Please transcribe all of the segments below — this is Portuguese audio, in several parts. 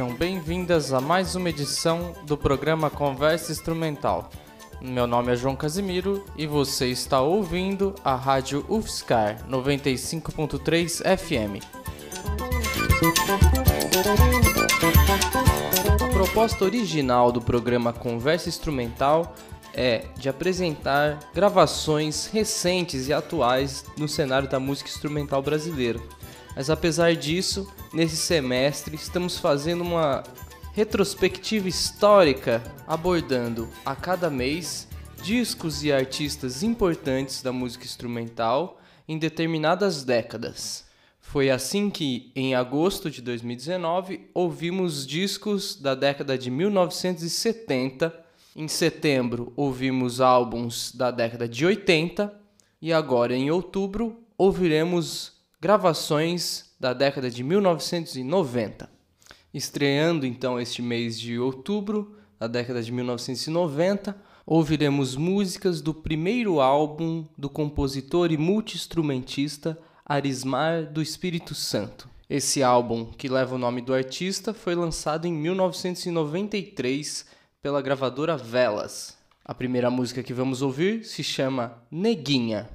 Sejam bem-vindas a mais uma edição do programa Conversa Instrumental. Meu nome é João Casimiro e você está ouvindo a Rádio UFSCar 95.3 FM. A proposta original do programa Conversa Instrumental é de apresentar gravações recentes e atuais no cenário da música instrumental brasileira. Mas apesar disso, nesse semestre estamos fazendo uma retrospectiva histórica abordando a cada mês discos e artistas importantes da música instrumental em determinadas décadas. Foi assim que, em agosto de 2019, ouvimos discos da década de 1970. Em setembro, ouvimos álbuns da década de 80. E agora, em outubro, ouviremos gravações da década de 1990. Estreando então este mês de outubro, da década de 1990, ouviremos músicas do primeiro álbum do compositor e multiinstrumentista Arismar do Espírito Santo. Esse álbum, que leva o nome do artista, foi lançado em 1993 pela gravadora Velas. A primeira música que vamos ouvir se chama Neguinha.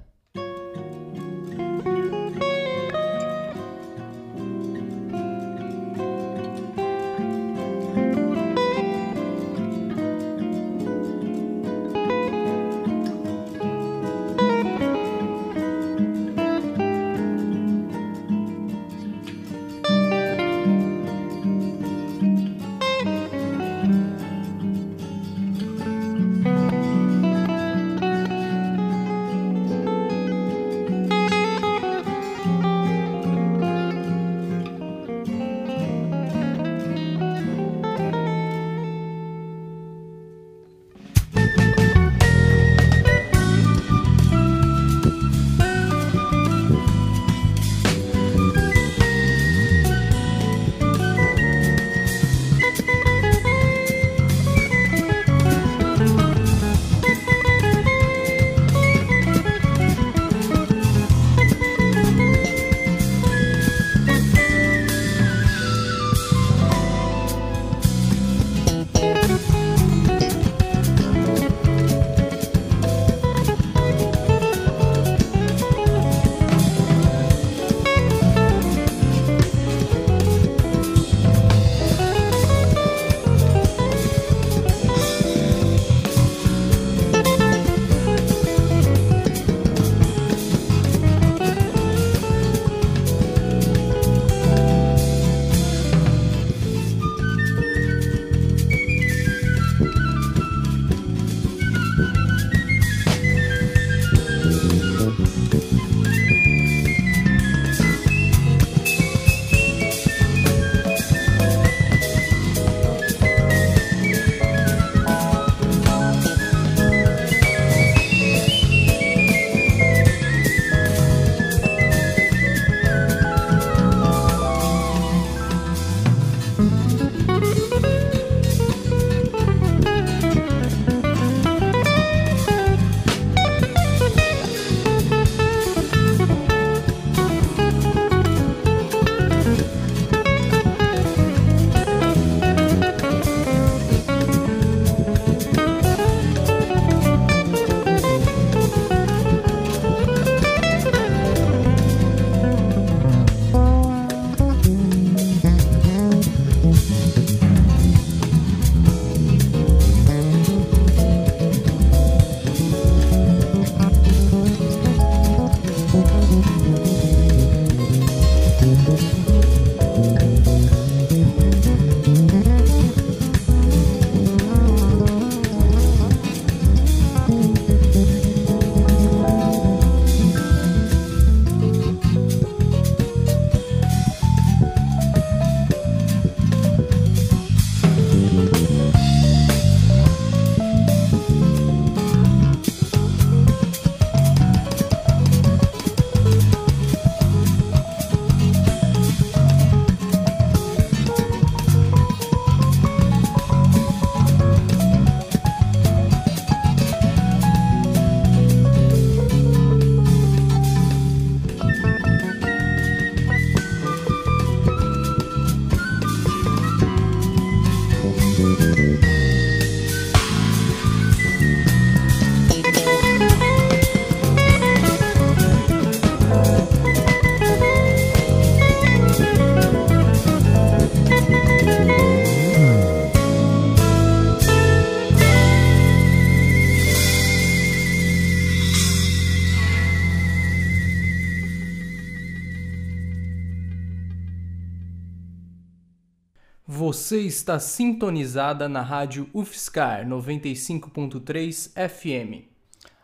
Você está sintonizada na rádio UFSCar 95.3 FM.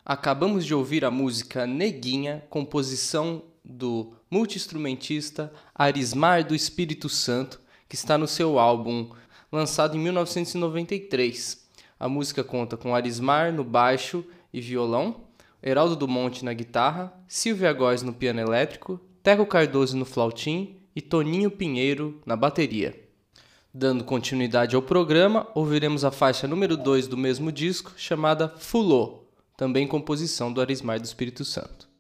Acabamos de ouvir a música Neguinha, composição do multiinstrumentista Arismar do Espírito Santo, que está no seu álbum lançado em 1993. A música conta com Arismar no baixo e violão, Heraldo do Monte na guitarra, Silvia Góes no piano elétrico, Teco Cardoso no flautim e Toninho Pinheiro na bateria. Dando continuidade ao programa, ouviremos a faixa número 2 do mesmo disco, chamada Fulô, também composição do Arismar do Espírito Santo.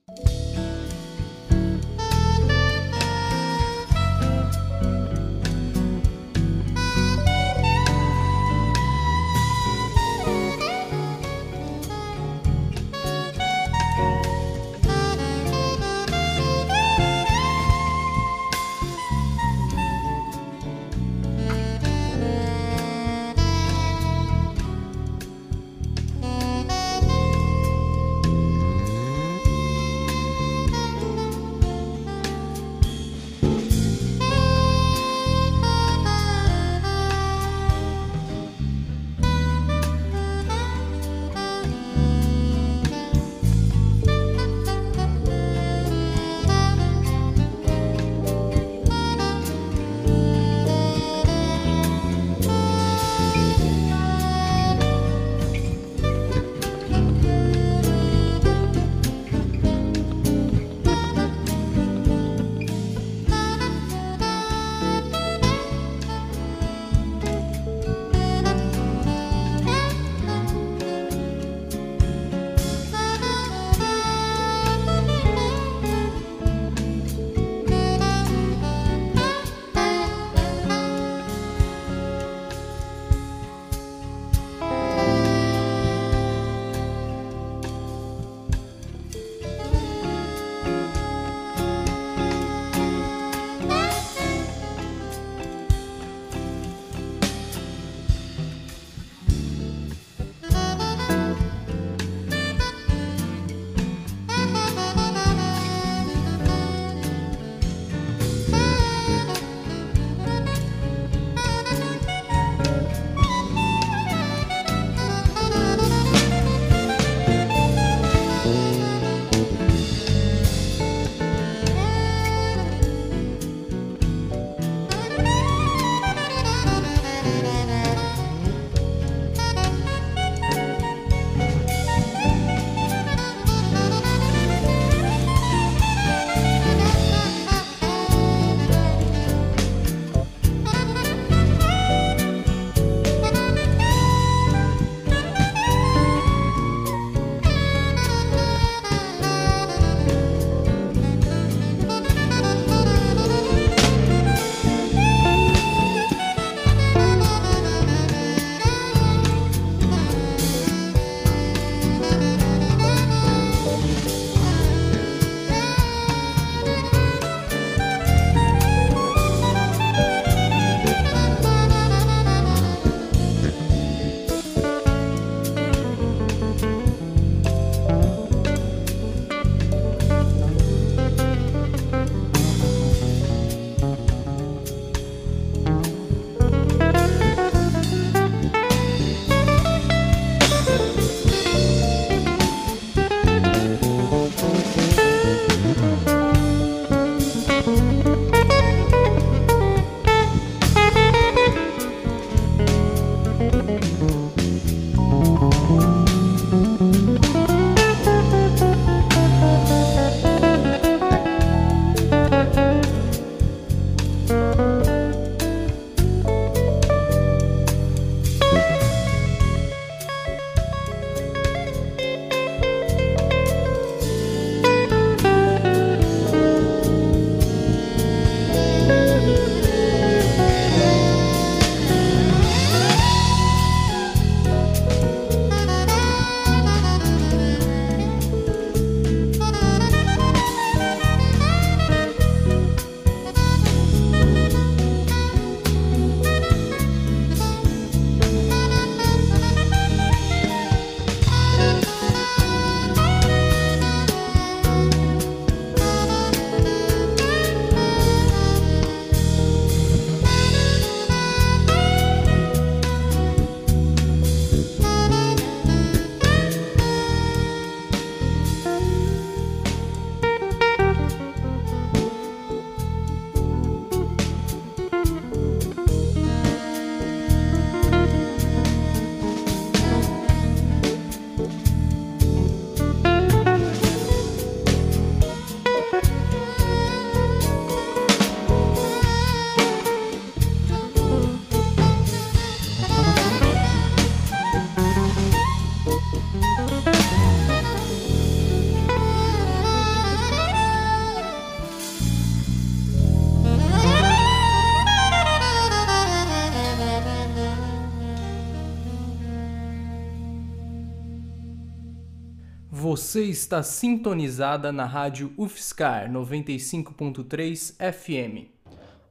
Você está sintonizada na rádio UFSCar 95.3 FM.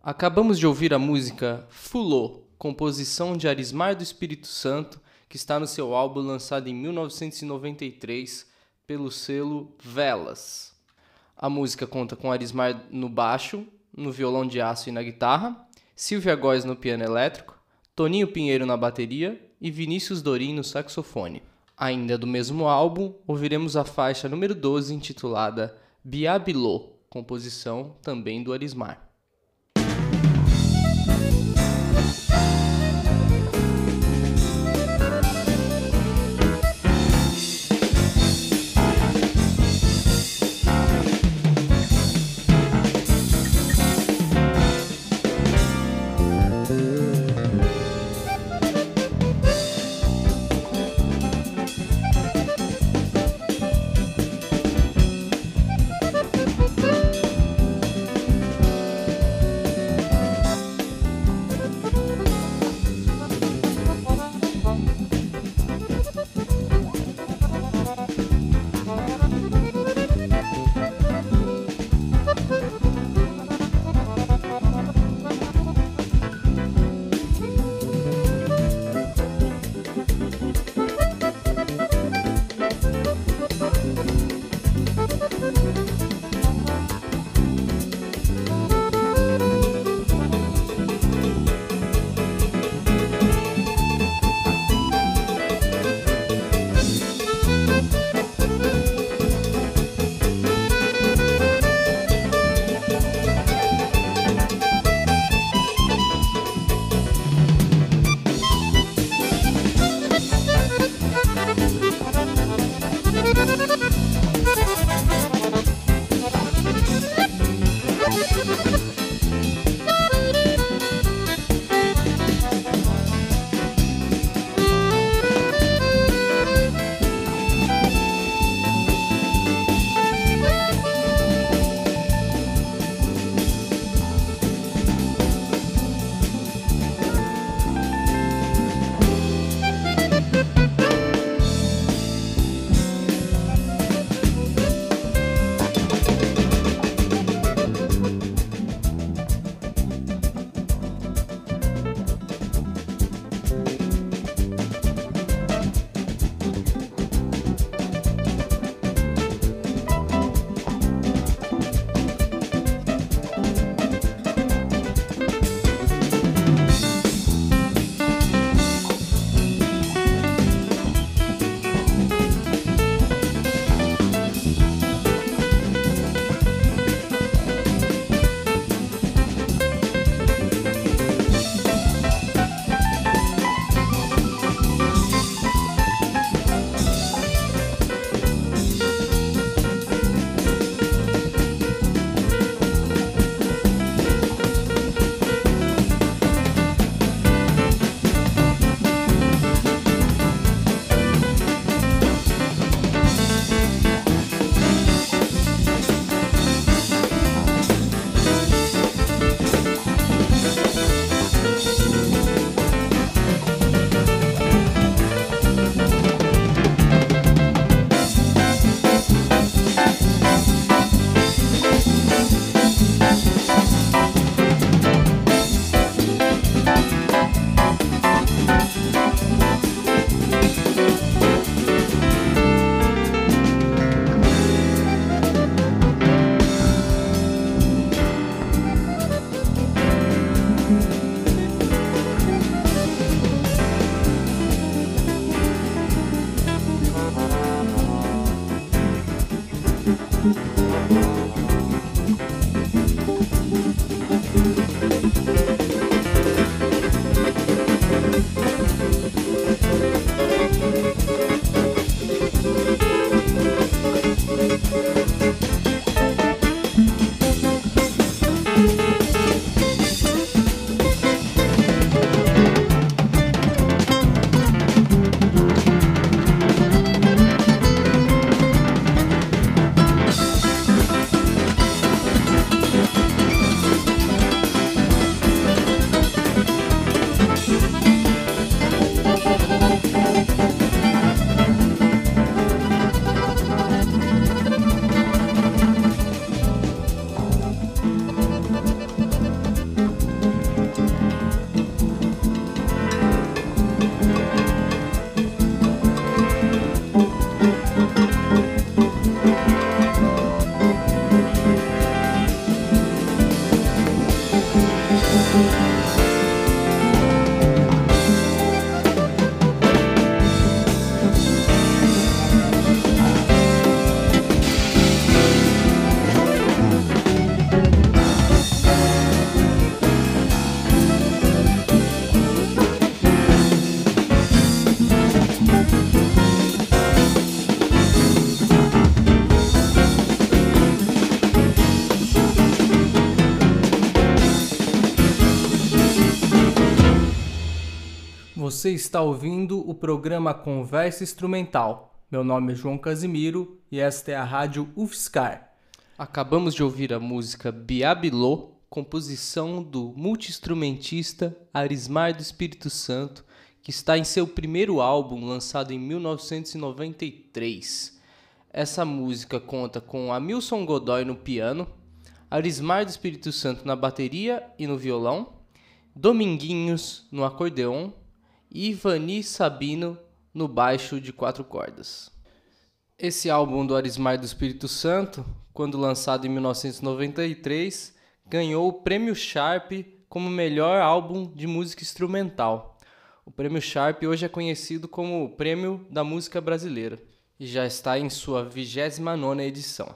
Acabamos de ouvir a música Fulô, composição de Arismar do Espírito Santo, que está no seu álbum lançado em 1993 pelo selo Velas. A música conta com Arismar no baixo, no violão de aço e na guitarra, Silvia Góes no piano elétrico, Toninho Pinheiro na bateria e Vinícius Dorim no saxofone. Ainda do mesmo álbum, ouviremos a faixa número 12 intitulada Biabilô, composição também do Arismar. Você está ouvindo o programa Conversa Instrumental. Meu nome é João Casimiro e esta é a Rádio UFSCar. Acabamos de ouvir a música Biabilô, composição do multiinstrumentista Arismar do Espírito Santo, que está em seu primeiro álbum lançado em 1993. Essa música conta com Amilson Godoy no piano, Arismar do Espírito Santo na bateria e no violão, Dominguinhos no acordeon e Ivani Sabino no baixo de quatro cordas. Esse álbum do Arismar do Espírito Santo, quando lançado em 1993, ganhou o Prêmio Sharp como melhor álbum de música instrumental. O Prêmio Sharp hoje é conhecido como o Prêmio da Música Brasileira e já está em sua 29ª edição.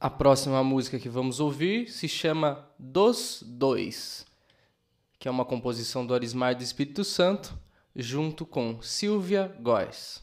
A próxima música que vamos ouvir se chama Dos Dois, que é uma composição do Arismar do Espírito Santo junto com Silvia Góes.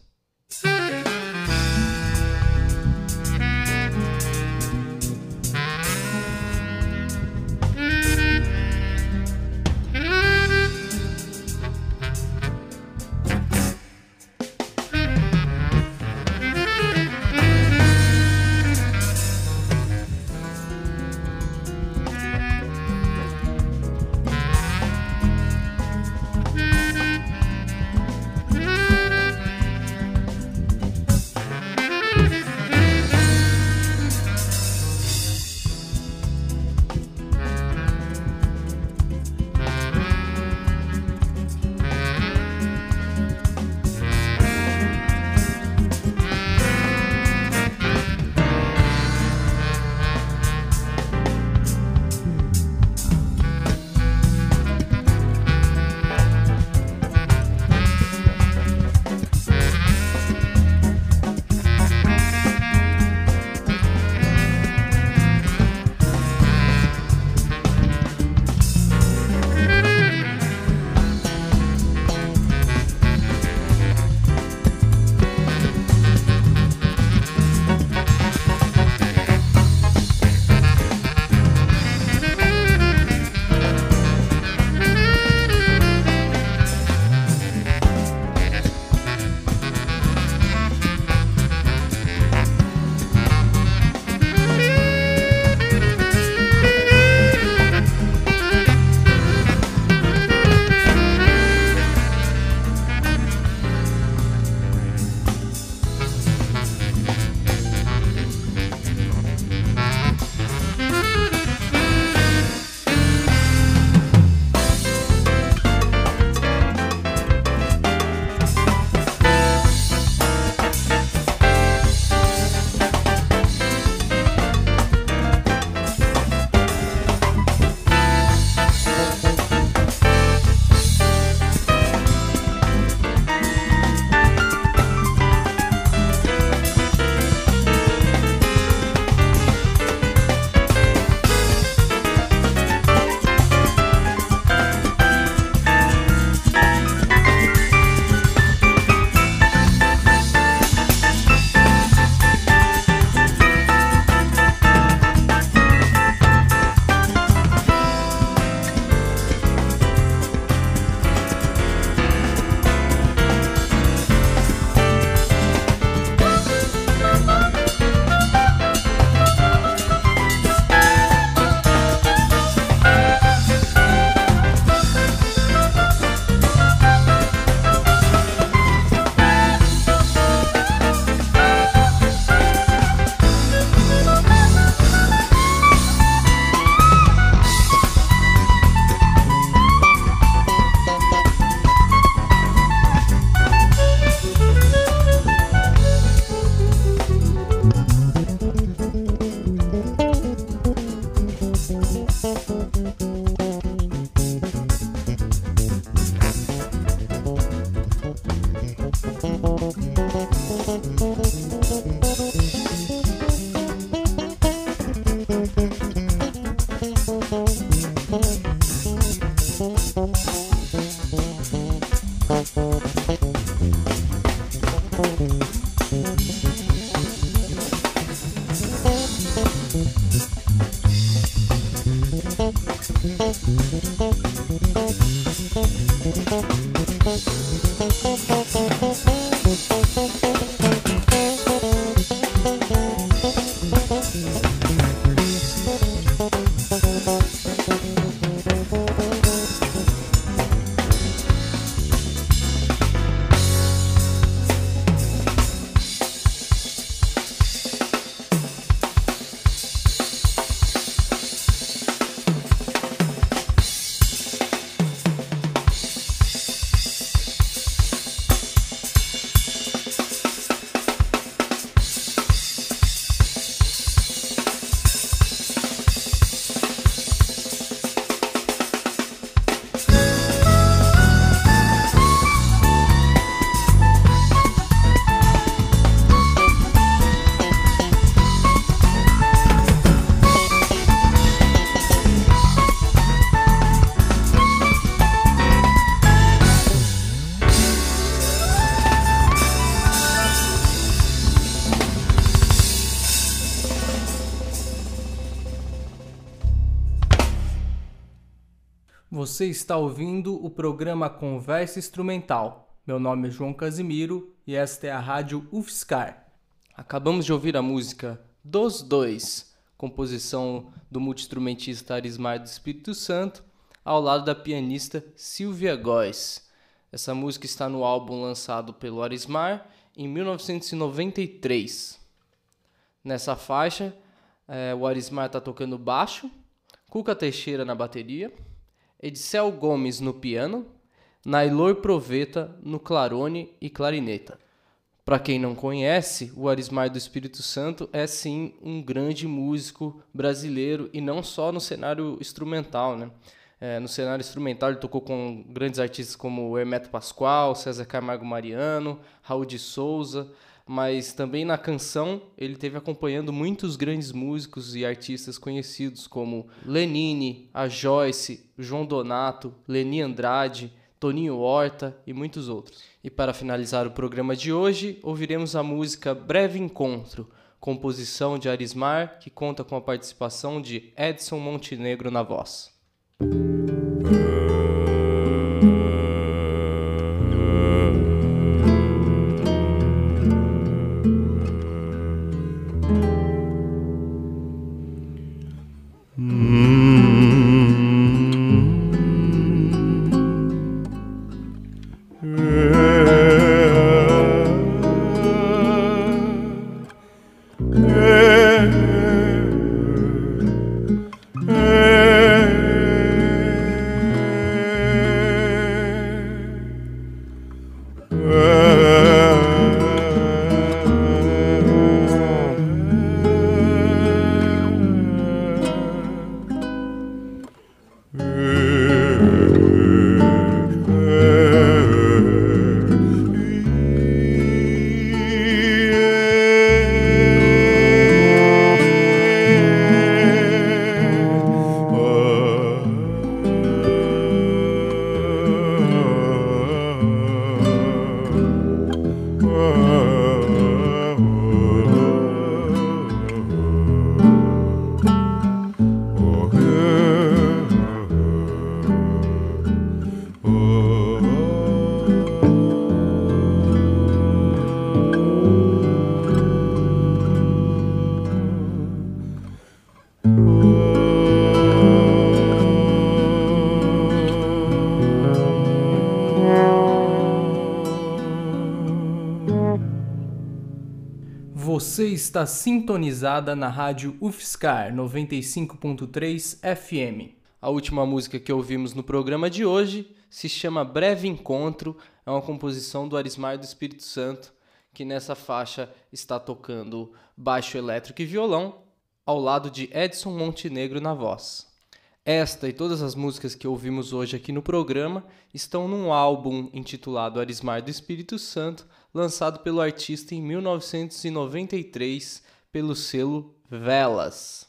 Você está ouvindo o programa Conversa Instrumental. Meu nome é João Casimiro e esta é a rádio UFSCar. Acabamos de ouvir a música Dos Dois, composição do multiinstrumentista Arismar do Espírito Santo, ao lado da pianista Silvia Góes. Essa música está no álbum lançado pelo Arismar em 1993. Nessa faixa, é, o Arismar está tocando baixo, Cuca Teixeira na bateria Edicel Gomes no piano, Nailor Proveta no clarone e clarineta. Para quem não conhece, o Arismar do Espírito Santo é sim um grande músico brasileiro e não só no cenário instrumental, né? É, no cenário instrumental ele tocou com grandes artistas como Hermeto Pascoal, César Camargo Mariano, Raul de Souza, mas também na canção ele teve acompanhando muitos grandes músicos e artistas conhecidos como Lenine, a Joyce, João Donato, Leni Andrade, Toninho Horta e muitos outros. E para finalizar o programa de hoje, ouviremos a música Breve Encontro, composição de Arismar, que conta com a participação de Edson Montenegro na voz. Hey. Você está sintonizada na rádio UFSCar 95.3 FM. A última música que ouvimos no programa de hoje se chama Breve Encontro, é uma composição do Arismar do Espírito Santo, que nessa faixa está tocando baixo elétrico e violão, ao lado de Edson Montenegro na voz. Esta e todas as músicas que ouvimos hoje aqui no programa estão num álbum intitulado Arismar do Espírito Santo, lançado pelo artista em 1993 pelo selo Velas.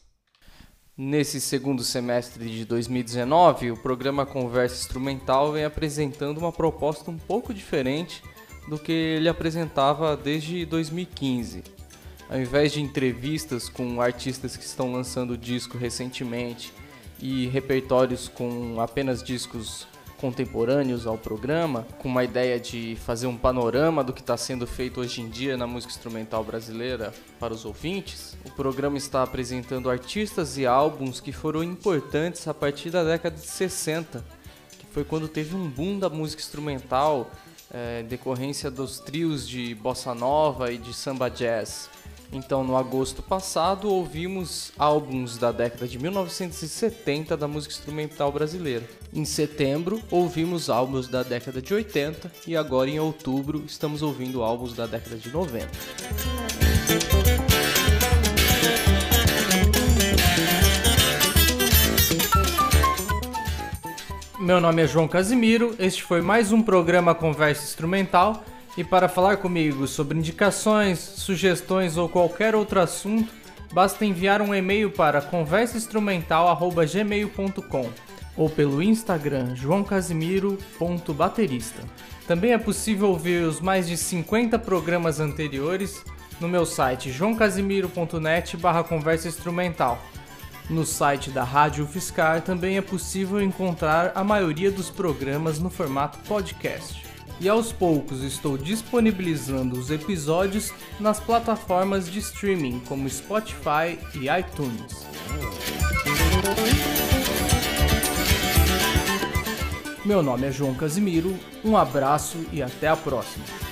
Nesse segundo semestre de 2019, o programa Conversa Instrumental vem apresentando uma proposta um pouco diferente do que ele apresentava desde 2015. Ao invés de entrevistas com artistas que estão lançando disco recentemente e repertórios com apenas discos contemporâneos ao programa, com uma ideia de fazer um panorama do que está sendo feito hoje em dia na música instrumental brasileira para os ouvintes. O programa está apresentando artistas e álbuns que foram importantes a partir da década de 60, que foi quando teve um boom da música instrumental, é, decorrência dos trios de bossa nova e de samba jazz. Então, no agosto passado, ouvimos álbuns da década de 1970 da música instrumental brasileira. Em setembro, ouvimos álbuns da década de 80 e agora em outubro estamos ouvindo álbuns da década de 90. Meu nome é João Casimiro, este foi mais um programa Conversa Instrumental e para falar comigo sobre indicações, sugestões ou qualquer outro assunto, basta enviar um e-mail para conversainstrumental@gmail.com ou pelo Instagram joãocasimiro.baterista. Também é possível ouvir os mais de 50 programas anteriores no meu site joãocasimiro.net/conversa instrumental. No site da Rádio Fiscar também é possível encontrar a maioria dos programas no formato podcast e aos poucos estou disponibilizando os episódios nas plataformas de streaming como Spotify e iTunes. Meu nome é João Casimiro, um abraço e até a próxima.